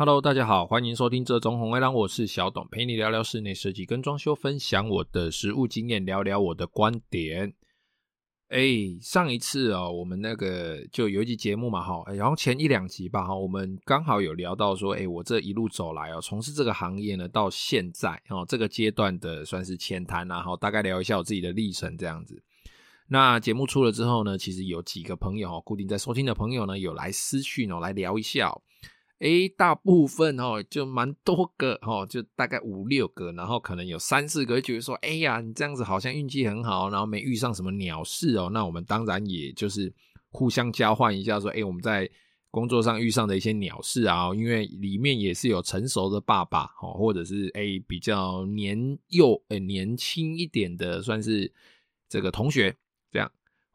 Hello，大家好，欢迎收听这中红卫狼，我是小董，陪你聊聊室内设计跟装修，分享我的实务经验，聊聊我的观点。哎，上一次哦，我们那个就有一集节目嘛，哈，然后前一两集吧，哈，我们刚好有聊到说，哎，我这一路走来哦，从事这个行业呢，到现在哦，这个阶段的算是浅谈啊，哈，大概聊一下我自己的历程这样子。那节目出了之后呢，其实有几个朋友哦，固定在收听的朋友呢，有来私讯哦，来聊一下。诶，大部分哦，就蛮多个哦，就大概五六个，然后可能有三四个觉得说，哎呀，你这样子好像运气很好，然后没遇上什么鸟事哦。那我们当然也就是互相交换一下，说，诶，我们在工作上遇上的一些鸟事啊，因为里面也是有成熟的爸爸哦，或者是诶比较年幼诶年轻一点的，算是这个同学。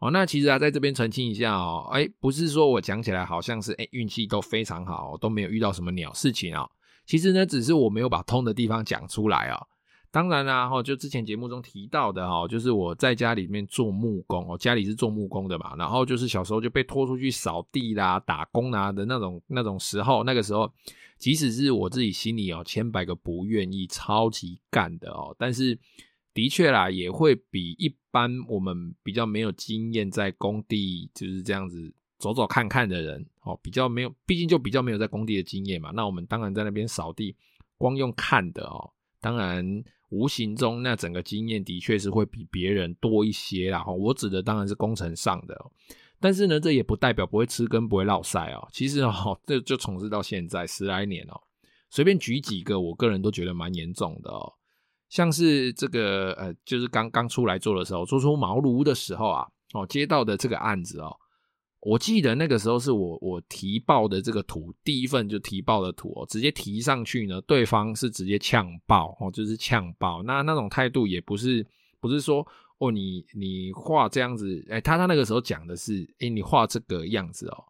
哦，那其实啊，在这边澄清一下哦，哎，不是说我讲起来好像是哎运气都非常好，都没有遇到什么鸟事情哦。其实呢，只是我没有把通的地方讲出来哦。当然啦，哈，就之前节目中提到的哈，就是我在家里面做木工哦，家里是做木工的嘛，然后就是小时候就被拖出去扫地啦、打工啦的那种那种时候，那个时候，即使是我自己心里哦千百个不愿意，超级干的哦，但是。的确啦，也会比一般我们比较没有经验在工地就是这样子走走看看的人哦，比较没有，毕竟就比较没有在工地的经验嘛。那我们当然在那边扫地，光用看的哦，当然无形中那整个经验的确是会比别人多一些啦。我指的当然是工程上的，但是呢，这也不代表不会吃根不会落赛哦。其实哦，这就从事到现在十来年哦，随便举几个，我个人都觉得蛮严重的哦。像是这个呃，就是刚刚出来做的时候，做出茅庐的时候啊，哦，接到的这个案子哦，我记得那个时候是我我提报的这个图，第一份就提报的图哦，直接提上去呢，对方是直接呛爆哦，就是呛爆，那那种态度也不是不是说哦，你你画这样子，哎，他他那个时候讲的是，哎，你画这个样子哦，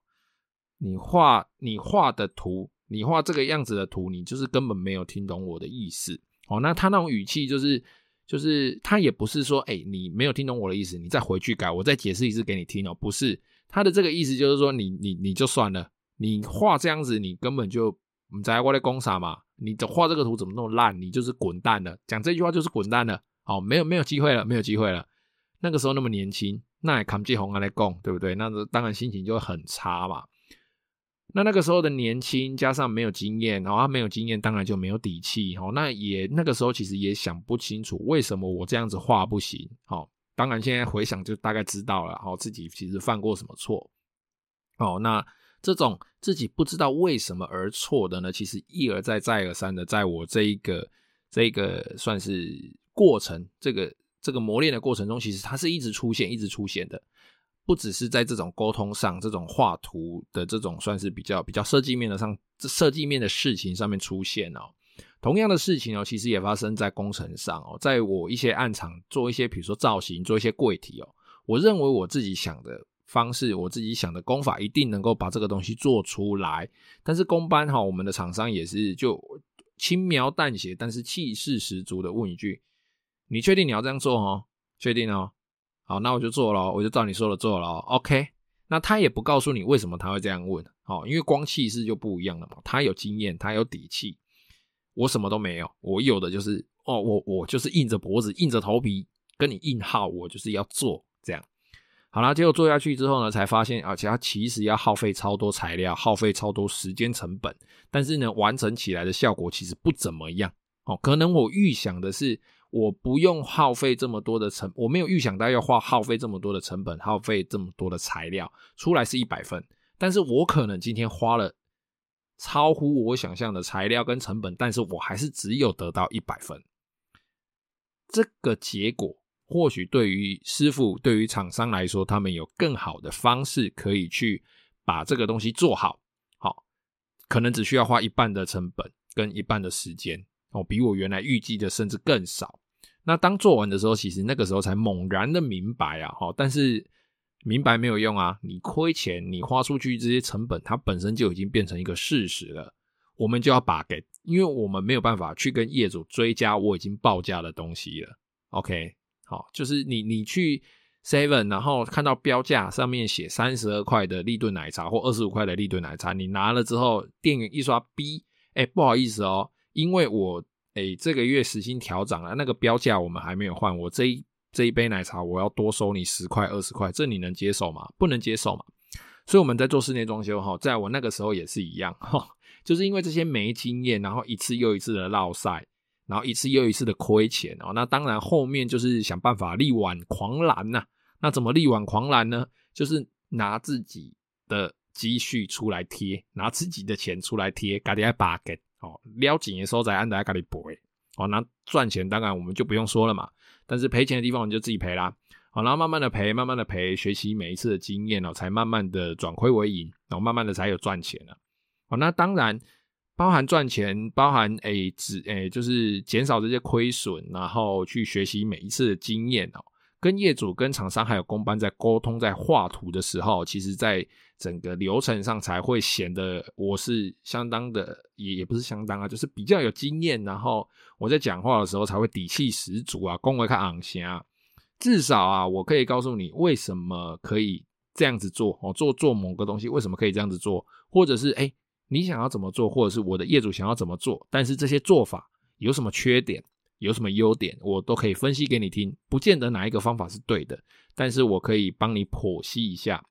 你画你画的图，你画这个样子的图，你就是根本没有听懂我的意思。哦，那他那种语气就是，就是他也不是说，哎、你没有听懂我的意思，你再回去改，我再解释一次给你听哦。不是，他的这个意思就是说，你你你就算了，你画这样子，你根本就不知道我在讲啥嘛，你画这个图怎么那么烂，你就是滚蛋了。讲这句话就是滚蛋了。哦，没有没有机会了，没有机会了。那个时候那么年轻，那也扛起红来讲，对不对？那当然心情就会很差嘛。那那个时候的年轻，加上没有经验，然后他没有经验，当然就没有底气。哦，那也那个时候其实也想不清楚为什么我这样子画不行。好，当然现在回想就大概知道了。好，自己其实犯过什么错。哦，那这种自己不知道为什么而错的呢？其实一而再，再而三的，在我这一个这个算是过程，这个这个磨练的过程中，其实它是一直出现，一直出现的。不只是在这种沟通上，这种画图的这种算是比较比较设计面的上，设计面的事情上面出现哦。同样的事情哦，其实也发生在工程上哦。在我一些案场做一些，比如说造型，做一些柜体哦，我认为我自己想的方式，我自己想的工法，一定能够把这个东西做出来。但是工班哈，我们的厂商也是就轻描淡写，但是气势十足的问一句：“你确定你要这样做哦？确定哦？”好，那我就做了，我就照你说的做了。OK，那他也不告诉你为什么他会这样问，好，因为光气势就不一样了嘛。他有经验，他有底气，我什么都没有，我有的就是哦，我我就是硬着脖子，硬着头皮跟你硬耗，我就是要做这样。好啦，结果做下去之后呢，才发现，而且他其实要耗费超多材料，耗费超多时间成本，但是呢，完成起来的效果其实不怎么样。哦，可能我预想的是。我不用耗费这么多的成，我没有预想到要花耗费这么多的成本，耗费这么多的材料，出来是一百分，但是我可能今天花了超乎我想象的材料跟成本，但是我还是只有得到一百分。这个结果或许对于师傅、对于厂商来说，他们有更好的方式可以去把这个东西做好，好，可能只需要花一半的成本跟一半的时间哦，比我原来预计的甚至更少。那当做完的时候，其实那个时候才猛然的明白啊，哈，但是明白没有用啊，你亏钱，你花出去这些成本，它本身就已经变成一个事实了，我们就要把给，因为我们没有办法去跟业主追加我已经报价的东西了。OK，好，就是你你去 Seven，然后看到标价上面写三十二块的立顿奶茶或二十五块的立顿奶茶，你拿了之后，店员一刷 B，哎、不好意思哦，因为我哎、这个月时薪调涨了，那个标价我们还没有换，我这一这一杯奶茶我要多收你十块二十块，这你能接受吗？不能接受嘛。所以我们在做室内装修哈，在我那个时候也是一样哈，就是因为这些没经验，然后一次又一次的落赛，然后一次又一次的亏钱哦。那当然后面就是想办法力挽狂澜呐。那怎么力挽狂澜呢？就是拿自己的积蓄出来贴，拿自己的钱出来贴，家己爱把给哦，撩紧的时候再按在家里赔哦。那赚钱当然我们就不用说了嘛，但是赔钱的地方我们就自己赔啦。好，然后慢慢的赔，慢慢的赔，学习每一次的经验哦，才慢慢的转亏为盈，然后慢慢的才有赚钱了。好，那当然包含赚钱，包含诶，只诶，就是减少这些亏损，然后去学习每一次的经验哦。跟业主、跟厂商还有工班在沟通、在画图的时候，其实在整个流程上才会显得我是相当的，也也不是相当啊，就是比较有经验，然后我在讲话的时候才会底气十足啊，恭维看昂行啊。至少啊，我可以告诉你为什么可以这样子做哦，做做某个东西为什么可以这样子做，或者是诶、欸、你想要怎么做，或者是我的业主想要怎么做，但是这些做法有什么缺点，有什么优点，我都可以分析给你听，不见得哪一个方法是对的，但是我可以帮你剖析一下。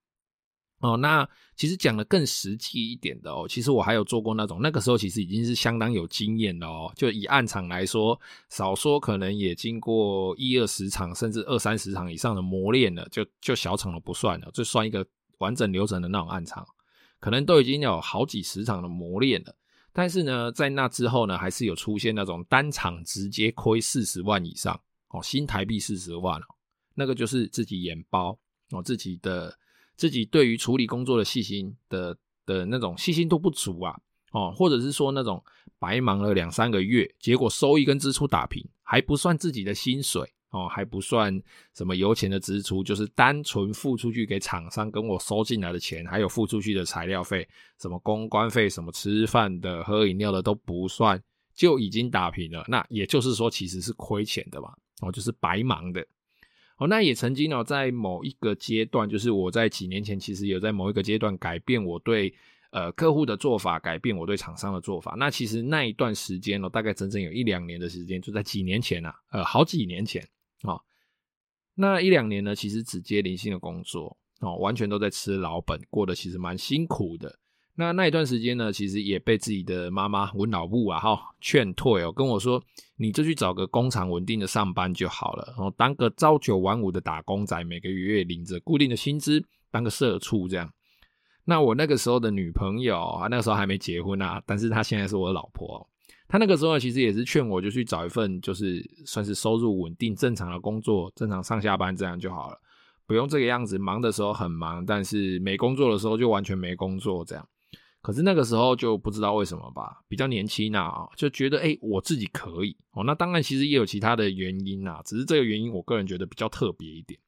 哦，那其实讲的更实际一点的哦，其实我还有做过那种，那个时候其实已经是相当有经验了哦。就以案场来说，少说可能也经过一二十场，甚至二三十场以上的磨练了，就就小场都不算了，就算一个完整流程的那种案场，可能都已经有好几十场的磨练了。但是呢，在那之后呢，还是有出现那种单场直接亏四十万以上哦，新台币四十万哦，那个就是自己眼包哦，自己的。自己对于处理工作的细心的的那种细心度不足啊，哦，或者是说那种白忙了两三个月，结果收益跟支出打平，还不算自己的薪水哦，还不算什么油钱的支出，就是单纯付出去给厂商跟我收进来的钱，还有付出去的材料费，什么公关费，什么吃饭的、喝饮料的都不算，就已经打平了。那也就是说，其实是亏钱的嘛，哦，就是白忙的。哦，那也曾经哦，在某一个阶段，就是我在几年前，其实有在某一个阶段改变我对呃客户的做法，改变我对厂商的做法。那其实那一段时间哦，大概整整有一两年的时间，就在几年前啊，呃，好几年前哦，那一两年呢，其实只接零星的工作哦，完全都在吃老本，过得其实蛮辛苦的。那那一段时间呢，其实也被自己的妈妈我老母啊哈劝退哦，跟我说，你就去找个工厂稳定的上班就好了，然后当个朝九晚五的打工仔，每个月领着固定的薪资，当个社畜这样。那我那个时候的女朋友啊，那个时候还没结婚啊，但是她现在是我老婆。她那个时候其实也是劝我，就去找一份就是算是收入稳定、正常的工作，正常上下班这样就好了，不用这个样子，忙的时候很忙，但是没工作的时候就完全没工作这样。可是那个时候就不知道为什么吧，比较年轻啊，就觉得诶、欸、我自己可以哦。那当然其实也有其他的原因啊，只是这个原因我个人觉得比较特别一点。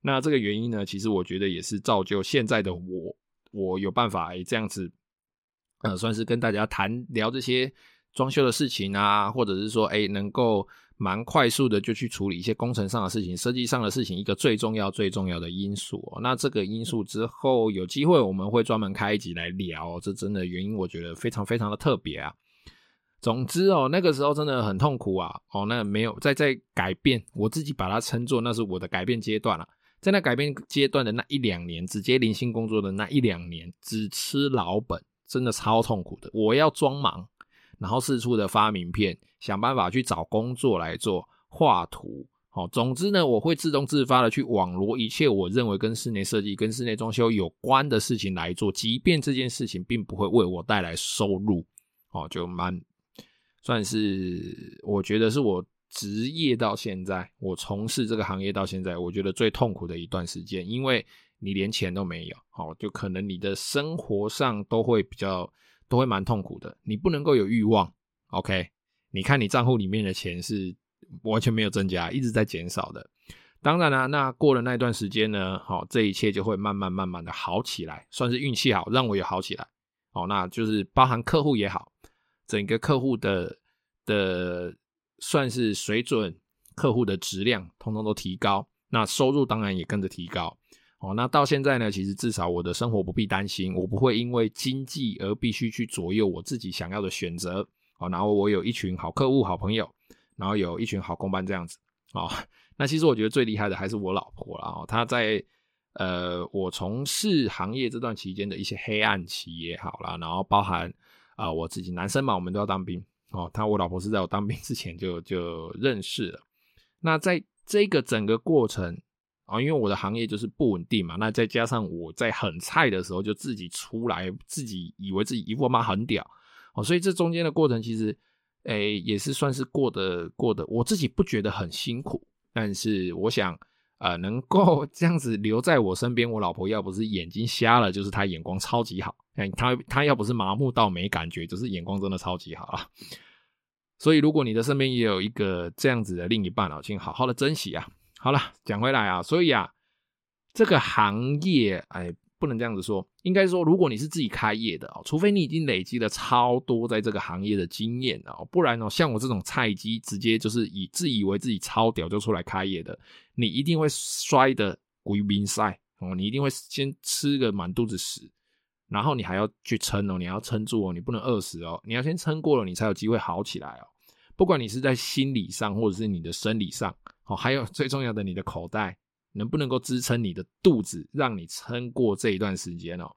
那这个原因呢，其实我觉得也是造就现在的我，我有办法诶这样子，呃，算是跟大家谈聊这些装修的事情啊，或者是说诶、欸、能够。蛮快速的就去处理一些工程上的事情、设计上的事情，一个最重要、最重要的因素哦。那这个因素之后有机会我们会专门开一集来聊，这真的原因我觉得非常非常的特别啊。总之哦，那个时候真的很痛苦啊。哦，那没有在在改变，我自己把它称作那是我的改变阶段了。在那改变阶段的那一两年，直接零星工作的那一两年，只吃老本，真的超痛苦的。我要装忙。然后四处的发名片，想办法去找工作来做画图，好，总之呢，我会自动自发的去网罗一切我认为跟室内设计、跟室内装修有关的事情来做，即便这件事情并不会为我带来收入，哦，就蛮算是我觉得是我职业到现在，我从事这个行业到现在，我觉得最痛苦的一段时间，因为你连钱都没有，好，就可能你的生活上都会比较。都会蛮痛苦的，你不能够有欲望，OK？你看你账户里面的钱是完全没有增加，一直在减少的。当然啦、那过了那段时间呢，好，这一切就会慢慢慢慢的好起来，算是运气好，让我也好起来。好，那就是包含客户也好，整个客户的的算是水准，客户的质量通通都提高，那收入当然也跟着提高。哦，那到现在呢，其实至少我的生活不必担心，我不会因为经济而必须去左右我自己想要的选择。哦，然后我有一群好客户、好朋友，然后有一群好工班这样子。哦，那其实我觉得最厉害的还是我老婆啦。哦，她在呃我从事行业这段期间的一些黑暗期也好啦，然后包含啊、我自己男生嘛，我们都要当兵。哦，他我老婆是在我当兵之前就就认识了。那在这个整个过程啊、因为我的行业就是不稳定嘛，那再加上我在很菜的时候就自己出来，自己以为自己一副妈很屌哦，所以这中间的过程其实，诶也是算是过得过得，我自己不觉得很辛苦，但是我想，呃，能够这样子留在我身边，我老婆要不是眼睛瞎了，就是她眼光超级好。她她要不是麻木到没感觉，就是眼光真的超级好啊。所以如果你的身边也有一个这样子的另一半啊，请好好的珍惜啊。好了，讲回来啊，所以啊，这个行业，哎，不能这样子说，应该说，如果你是自己开业的哦，除非你已经累积了超多在这个行业的经验哦，不然哦，像我这种菜鸡，直接就是以自以为自己超屌就出来开业的，你一定会摔得鬼边塞哦，你一定会先吃个满肚子屎。然后你还要去撑哦，你要撑住哦，你不能饿死哦，你要先撑过了，你才有机会好起来哦。不管你是在心理上，或者是你的生理上，哦，还有最重要的，你的口袋能不能够支撑你的肚子，让你撑过这一段时间哦。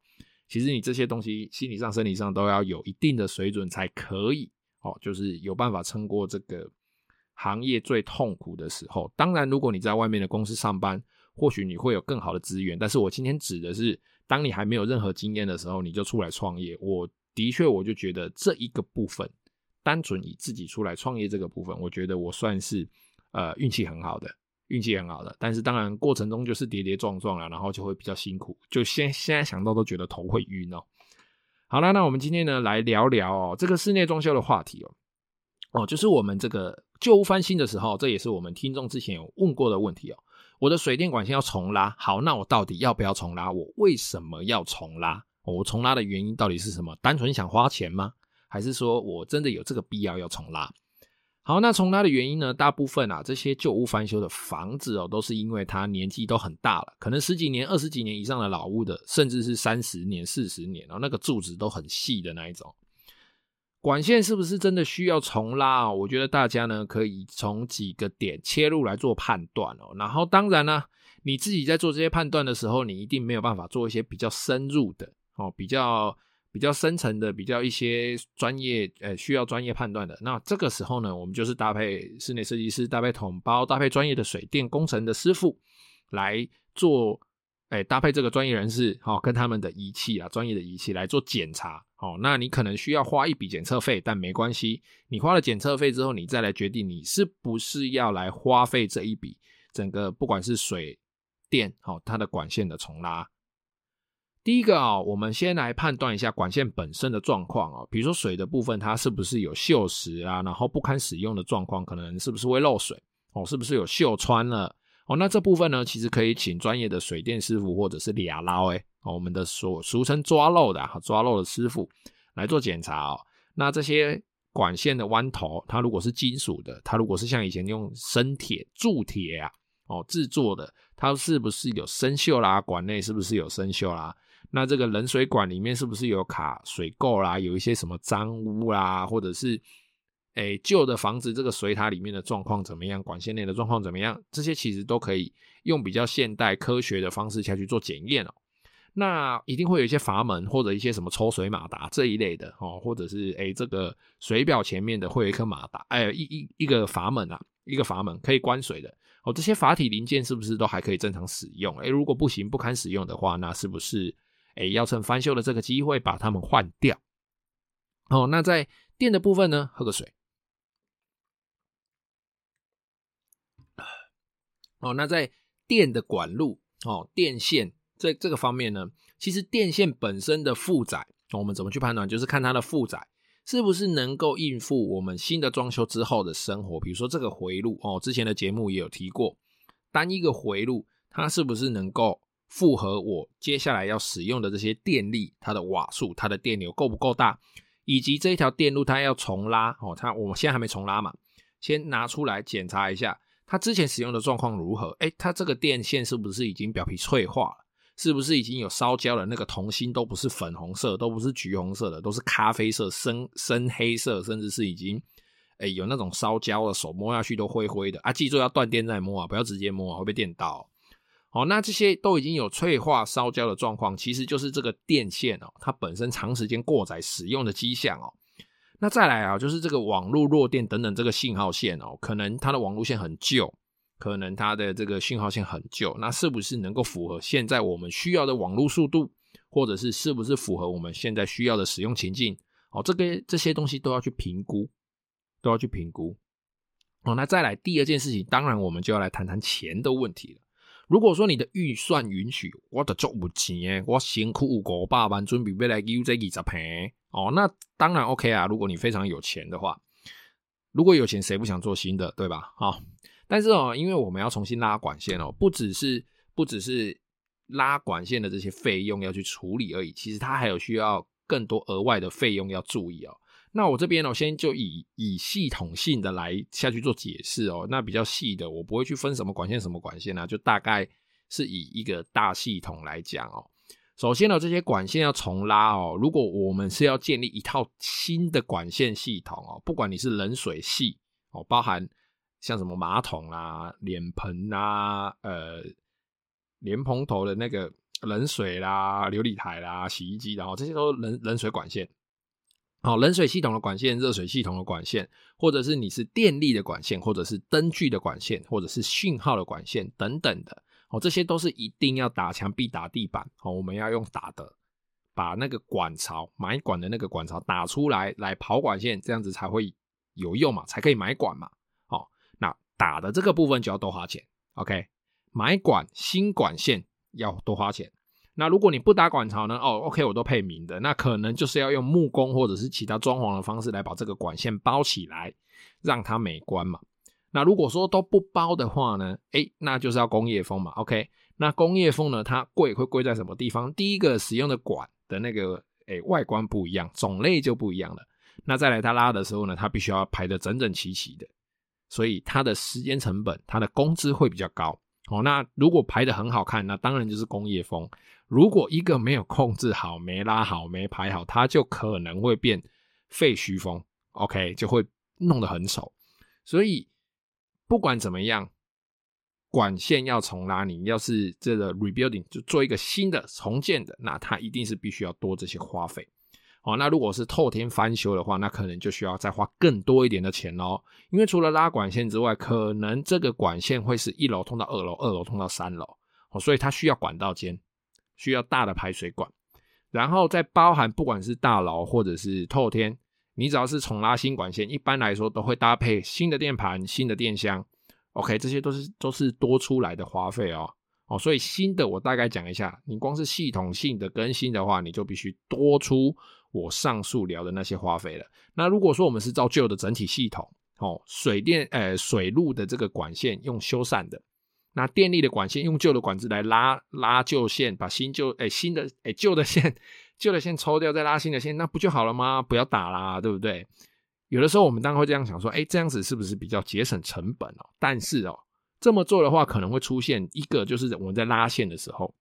其实你这些东西，心理上、生理上都要有一定的水准才可以哦，就是有办法撑过这个行业最痛苦的时候。当然，如果你在外面的公司上班，或许你会有更好的资源，但是我今天指的是。当你还没有任何经验的时候，你就出来创业。我的确，我就觉得这一个部分，单纯以自己出来创业这个部分，我觉得我算是呃运气很好的，运气很好的。但是当然过程中就是跌跌撞撞了，然后就会比较辛苦。就现现在想到都觉得头会晕哦。好了，那我们今天呢来聊聊哦这个室内装修的话题哦。哦，就是我们这个旧屋翻新的时候，这也是我们听众之前有问过的问题哦。我的水电管线要重拉，好，那我到底要不要重拉？我为什么要重拉？我重拉的原因到底是什么？单纯想花钱吗？还是说我真的有这个必要要重拉？好，那从它的原因呢？大部分啊，这些旧屋翻修的房子哦，都是因为它年纪都很大了，可能十几年、二十几年以上的老屋的，甚至是三十年、四十年，然后那个柱子都很细的那一种。管线是不是真的需要重拉？我觉得大家呢可以从几个点切入来做判断哦。然后当然呢，你自己在做这些判断的时候，你一定没有办法做一些比较深入的哦，比较比较深层的，比较一些专业呃需要专业判断的。那这个时候呢，我们就是搭配室内设计师，搭配桶包，搭配专业的水电工程的师傅来做。哎，搭配这个专业人士，好，跟他们的仪器啊，专业的仪器来做检查，哦，那你可能需要花一笔检测费，但没关系，你花了检测费之后，你再来决定你是不是要来花费这一笔整个不管是水电，好，它的管线的重拉。第一个啊，我们先来判断一下管线本身的状况啊，比如说水的部分，它是不是有锈蚀啊，然后不堪使用的状况，可能是不是会漏水，哦，是不是有锈穿了？哦，那这部分呢，其实可以请专业的水电师傅或者是俩捞哎，我们的所俗称抓漏的哈，抓漏的师傅来做检查哦。那这些管线的弯头，它如果是金属的，它如果是像以前用生铁、铸铁啊哦制作的，它是不是有生锈啦？管内是不是有生锈啦？那这个冷水管里面是不是有卡水垢啦？有一些什么脏污啦，或者是？诶，旧的房子这个水塔里面的状况怎么样？管线内的状况怎么样？这些其实都可以用比较现代科学的方式下去做检验哦。那一定会有一些阀门或者一些什么抽水马达这一类的哦，或者是诶这个水表前面的会有一颗马达，哎，一一一个阀门啊，一个阀门可以关水的哦。这些阀体零件是不是都还可以正常使用？诶，如果不行不堪使用的话，那是不是诶要趁翻修的这个机会把它们换掉？哦，那在电的部分呢，喝个水。哦，那在电的管路哦，电线这这个方面呢，其实电线本身的负载，我们怎么去判断？就是看它的负载是不是能够应付我们新的装修之后的生活。比如说这个回路哦，之前的节目也有提过，单一个回路它是不是能够符合我接下来要使用的这些电力，它的瓦数、它的电流够不够大，以及这一条电路它要重拉哦，它我们现在还没重拉嘛，先拿出来检查一下。它之前使用的状况如何？诶，它这个电线是不是已经表皮脆化了？是不是已经有烧焦了？那个铜芯都不是粉红色，都不是橘红色的，都是咖啡色、深深黑色，甚至是已经哎、有那种烧焦了，手摸下去都灰灰的啊！记住要断电再摸啊，不要直接摸啊，会被电到。好，那这些都已经有脆化、烧焦的状况，其实就是这个电线哦，它本身长时间过载使用的迹象哦。那再来啊，就是这个网络弱电等等这个信号线哦，可能它的网络线很旧。可能它的这个信号线很旧，那是不是能够符合现在我们需要的网络速度，或者是是不是符合我们现在需要的使用情境？哦，这个这些东西都要去评估，都要去评估。哦，那再来第二件事情，当然我们就要来谈谈钱的问题了。如果说你的预算允许，我的足有钱，我辛苦五百万准备未来用这二十平，哦，那当然 OK 啊。如果你非常有钱的话，如果有钱，谁不想做新的，对吧？好、哦。但是哦，因为我们要重新拉管线哦，不只是不只是拉管线的这些费用要去处理而已，其实它还有需要更多额外的费用要注意哦。那我这边呢，先就以以系统性的来下去做解释哦。那比较细的，我不会去分什么管线什么管线啊，就大概是以一个大系统来讲哦。首先呢，这些管线要重拉哦，如果我们是要建立一套新的管线系统哦，不管你是冷水系哦，包含。像什么马桶啦、脸盆啦、呃，莲蓬头的那个冷水啦、琉璃台啦、洗衣机，然后这些都冷冷水管线。好，冷水系统的管线、热水系统的管线，或者是你是电力的管线，或者是灯具的管线，或者是讯号的管线等等的，哦，这些都是一定要打墙壁、打地板。哦，我们要用打的，把那个管槽买管的那个管槽打出来，来跑管线，这样子才会有用嘛，才可以买管嘛。哦，那打的这个部分就要多花钱，OK？买管新管线要多花钱。那如果你不打管槽呢？哦，OK，我都配明的，那可能就是要用木工或者是其他装潢的方式来把这个管线包起来，让它美观嘛。那如果说都不包的话呢？诶，那就是要工业风嘛，OK？那工业风呢，它贵会贵在什么地方？第一个使用的管的那个诶外观不一样，种类就不一样了。那再来它拉的时候呢，它必须要排得整整齐齐的。所以它的时间成本，它的工资会比较高哦。那如果排的很好看，那当然就是工业风。如果一个没有控制好、没拉好、没排好，它就可能会变废墟风。OK，就会弄得很丑。所以不管怎么样，管线要重拉，你要是这个 rebuilding 就做一个新的重建的，那它一定是必须要多这些花费。哦，那如果是透天翻修的话，那可能就需要再花更多一点的钱喽。因为除了拉管线之外，可能这个管线会是一楼通到二楼，二楼通到三楼，哦，所以它需要管道间，需要大的排水管，然后再包含不管是大楼或者是透天，你只要是重拉新管线，一般来说都会搭配新的电盘、新的电箱。OK，这些都是都是多出来的花费哦。哦，所以新的我大概讲一下，你光是系统性的更新的话，你就必须多出。我上述聊的那些花费了。那如果说我们是照旧的整体系统，哦，水电呃水路的这个管线用修缮的，那电力的管线用旧的管子来拉拉旧线，把新旧哎新的哎旧的线旧的线抽掉，再拉新的线，那不就好了吗？不要打啦，对不对？有的时候我们当然会这样想说，哎，这样子是不是比较节省成本哦？但是哦，这么做的话，可能会出现一个，就是我们在拉线的时候，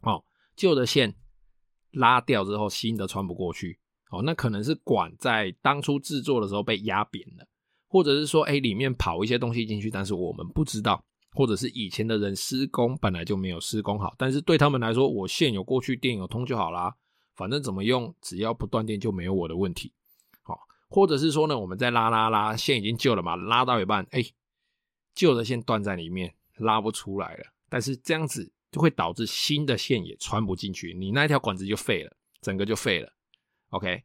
哦，旧的线。拉掉之后，新的穿不过去，哦，那可能是管在当初制作的时候被压扁了，或者是说，哎，里面跑一些东西进去，但是我们不知道，或者是以前的人施工本来就没有施工好，但是对他们来说，我线有过去，电有通就好啦，反正怎么用，只要不断电就没有我的问题，好，或者是说呢，我们在拉拉拉，线已经旧了嘛，拉到一半，哎，旧的线断在里面，拉不出来了，但是这样子。就会导致新的线也穿不进去，你那条管子就废了，整个就废了。OK，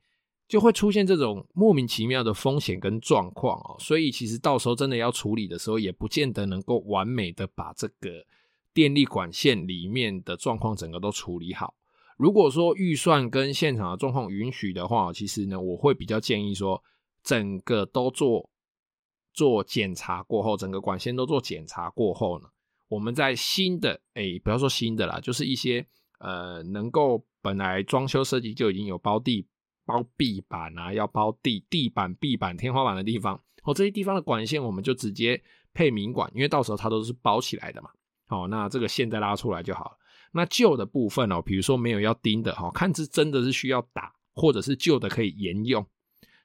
就会出现这种莫名其妙的风险跟状况哦。所以其实到时候真的要处理的时候，也不见得能够完美的把这个电力管线里面的状况整个都处理好。如果说预算跟现场的状况允许的话，其实呢，我会比较建议说，整个都做做检查过后，整个管线都做检查过后呢。我们在新的哎、不要说新的啦，就是一些呃，能够本来装修设计就已经有包地、包壁板啊，要包地地板、壁板、天花板的地方，哦，这些地方的管线我们就直接配明管，因为到时候它都是包起来的嘛。哦，那这个线再拉出来就好了。那旧的部分哦，比如说没有要钉的哈，看是真的是需要打，或者是旧的可以沿用，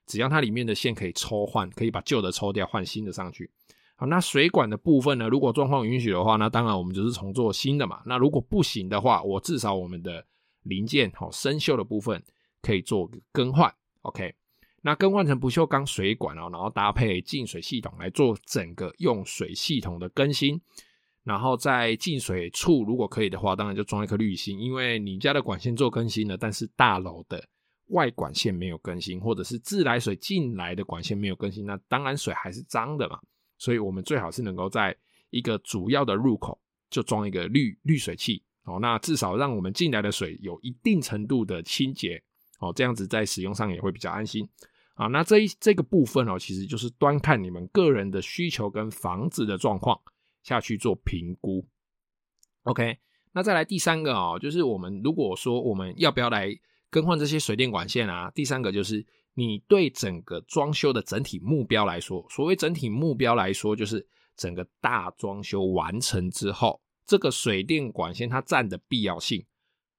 只要它里面的线可以抽换，可以把旧的抽掉，换新的上去。好，那水管的部分呢，如果状况允许的话，那当然我们就是重做新的嘛。那如果不行的话，我至少我们的零件好生锈的部分可以做更换。OK，那更换成不锈钢水管哦，然后搭配净水系统来做整个用水系统的更新。然后在进水处，如果可以的话，当然就装一颗滤芯，因为你家的管线做更新了，但是大楼的外管线没有更新，或者是自来水进来的管线没有更新，那当然水还是脏的嘛。所以我们最好是能够在一个主要的入口就装一个滤滤水器哦，那至少让我们进来的水有一定程度的清洁哦，这样子在使用上也会比较安心啊。那这一这个部分哦，其实就是端看你们个人的需求跟房子的状况。下去做评估，OK。那再来第三个哦，就是我们如果说我们要不要来更换这些水电管线啊？第三个就是你对整个装修的整体目标来说，所谓整体目标来说，就是整个大装修完成之后，这个水电管线它占的必要性，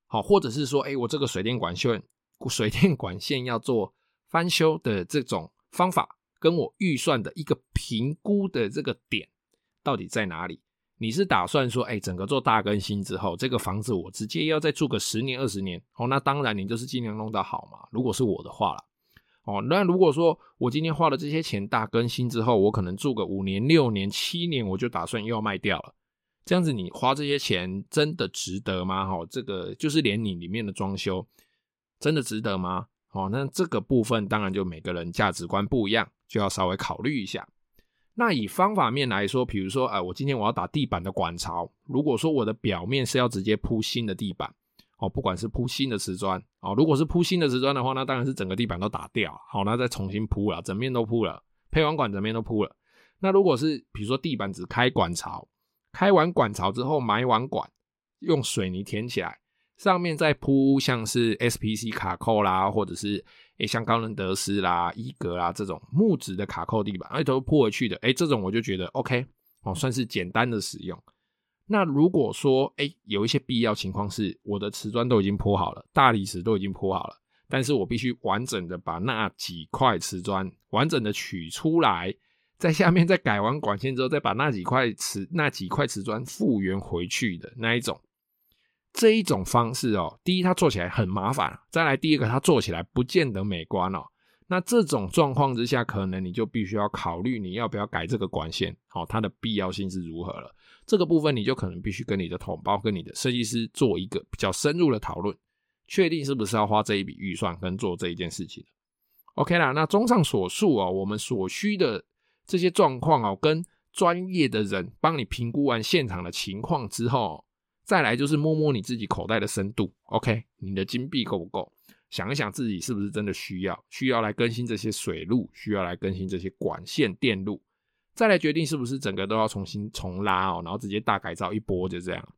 好，或者是说，哎，我这个水电管线水电管线要做翻修的这种方法，跟我预算的一个评估的这个点。到底在哪里？你是打算说，哎，整个做大更新之后，这个房子我直接要再住个十年二十年？哦，那当然，你就是尽量弄到好嘛。如果是我的话了，哦，那如果说我今天花了这些钱大更新之后，我可能住个五年、六年、七年，我就打算又要卖掉了。这样子，你花这些钱真的值得吗？哈，这个就是连你里面的装修真的值得吗？哦，那这个部分当然就每个人价值观不一样，就要稍微考虑一下。那以方法面来说，比如说，哎，我今天我要打地板的管槽，如果说我的表面是要直接铺新的地板，哦，不管是铺新的瓷砖，哦，如果是铺新的瓷砖的话，那当然是整个地板都打掉，好，那再重新铺了，整面都铺了，配完管整面都铺了。那如果是比如说地板只开管槽，开完管槽之后埋完管，用水泥填起来。上面再铺像是 SPC 卡扣啦，或者是诶、像高能德斯啦、伊格啦这种木质的卡扣地板，哎都铺回去的，诶、这种我就觉得 OK 哦，算是简单的使用。那如果说诶、欸、有一些必要情况是，我的瓷砖都已经铺好了，大理石都已经铺好了，但是我必须完整的把那几块瓷砖完整的取出来，在下面再改完管线之后，再把那几块瓷那几块瓷砖复原回去的那一种。这一种方式哦，第一，它做起来很麻烦；再来，第一个，它做起来不见得美观哦。那这种状况之下，可能你就必须要考虑你要不要改这个管线，好，它的必要性是如何了。这个部分你就可能必须跟你的统包、跟你的设计师做一个比较深入的讨论，确定是不是要花这一笔预算跟做这一件事情。OK 啦，那综上所述哦，我们所需的这些状况哦，跟专业的人帮你评估完现场的情况之后。再来就是摸摸你自己口袋的深度，OK，你的金币够不够？想一想自己是不是真的需要，需要来更新这些水路，需要来更新这些管线电路，再来决定是不是整个都要重新重拉哦，然后直接大改造一波就这样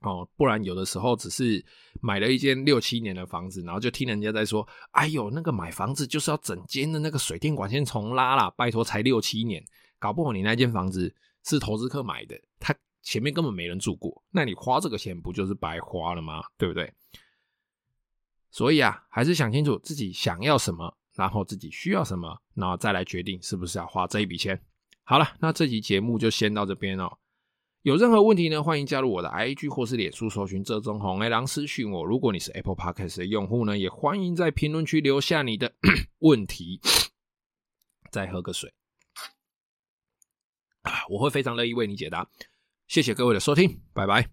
哦，不然有的时候只是买了一间六七年的房子，然后就听人家在说，哎呦，那个买房子就是要整间的那个水电管线重拉啦，拜托才六七年，搞不好你那间房子是投资客买的，他。前面根本没人住过，那你花这个钱不就是白花了吗？对不对？所以啊，还是想清楚自己想要什么，然后自己需要什么，然后再来决定是不是要花这一笔钱。好了，那这期节目就先到这边哦。有任何问题呢，欢迎加入我的 IG 或是脸书搜寻这中红 A 狼私讯我。如果你是 Apple Podcast 的用户呢，也欢迎在评论区留下你的 问题。再喝个水，我会非常乐意为你解答。谢谢各位的收听，拜拜。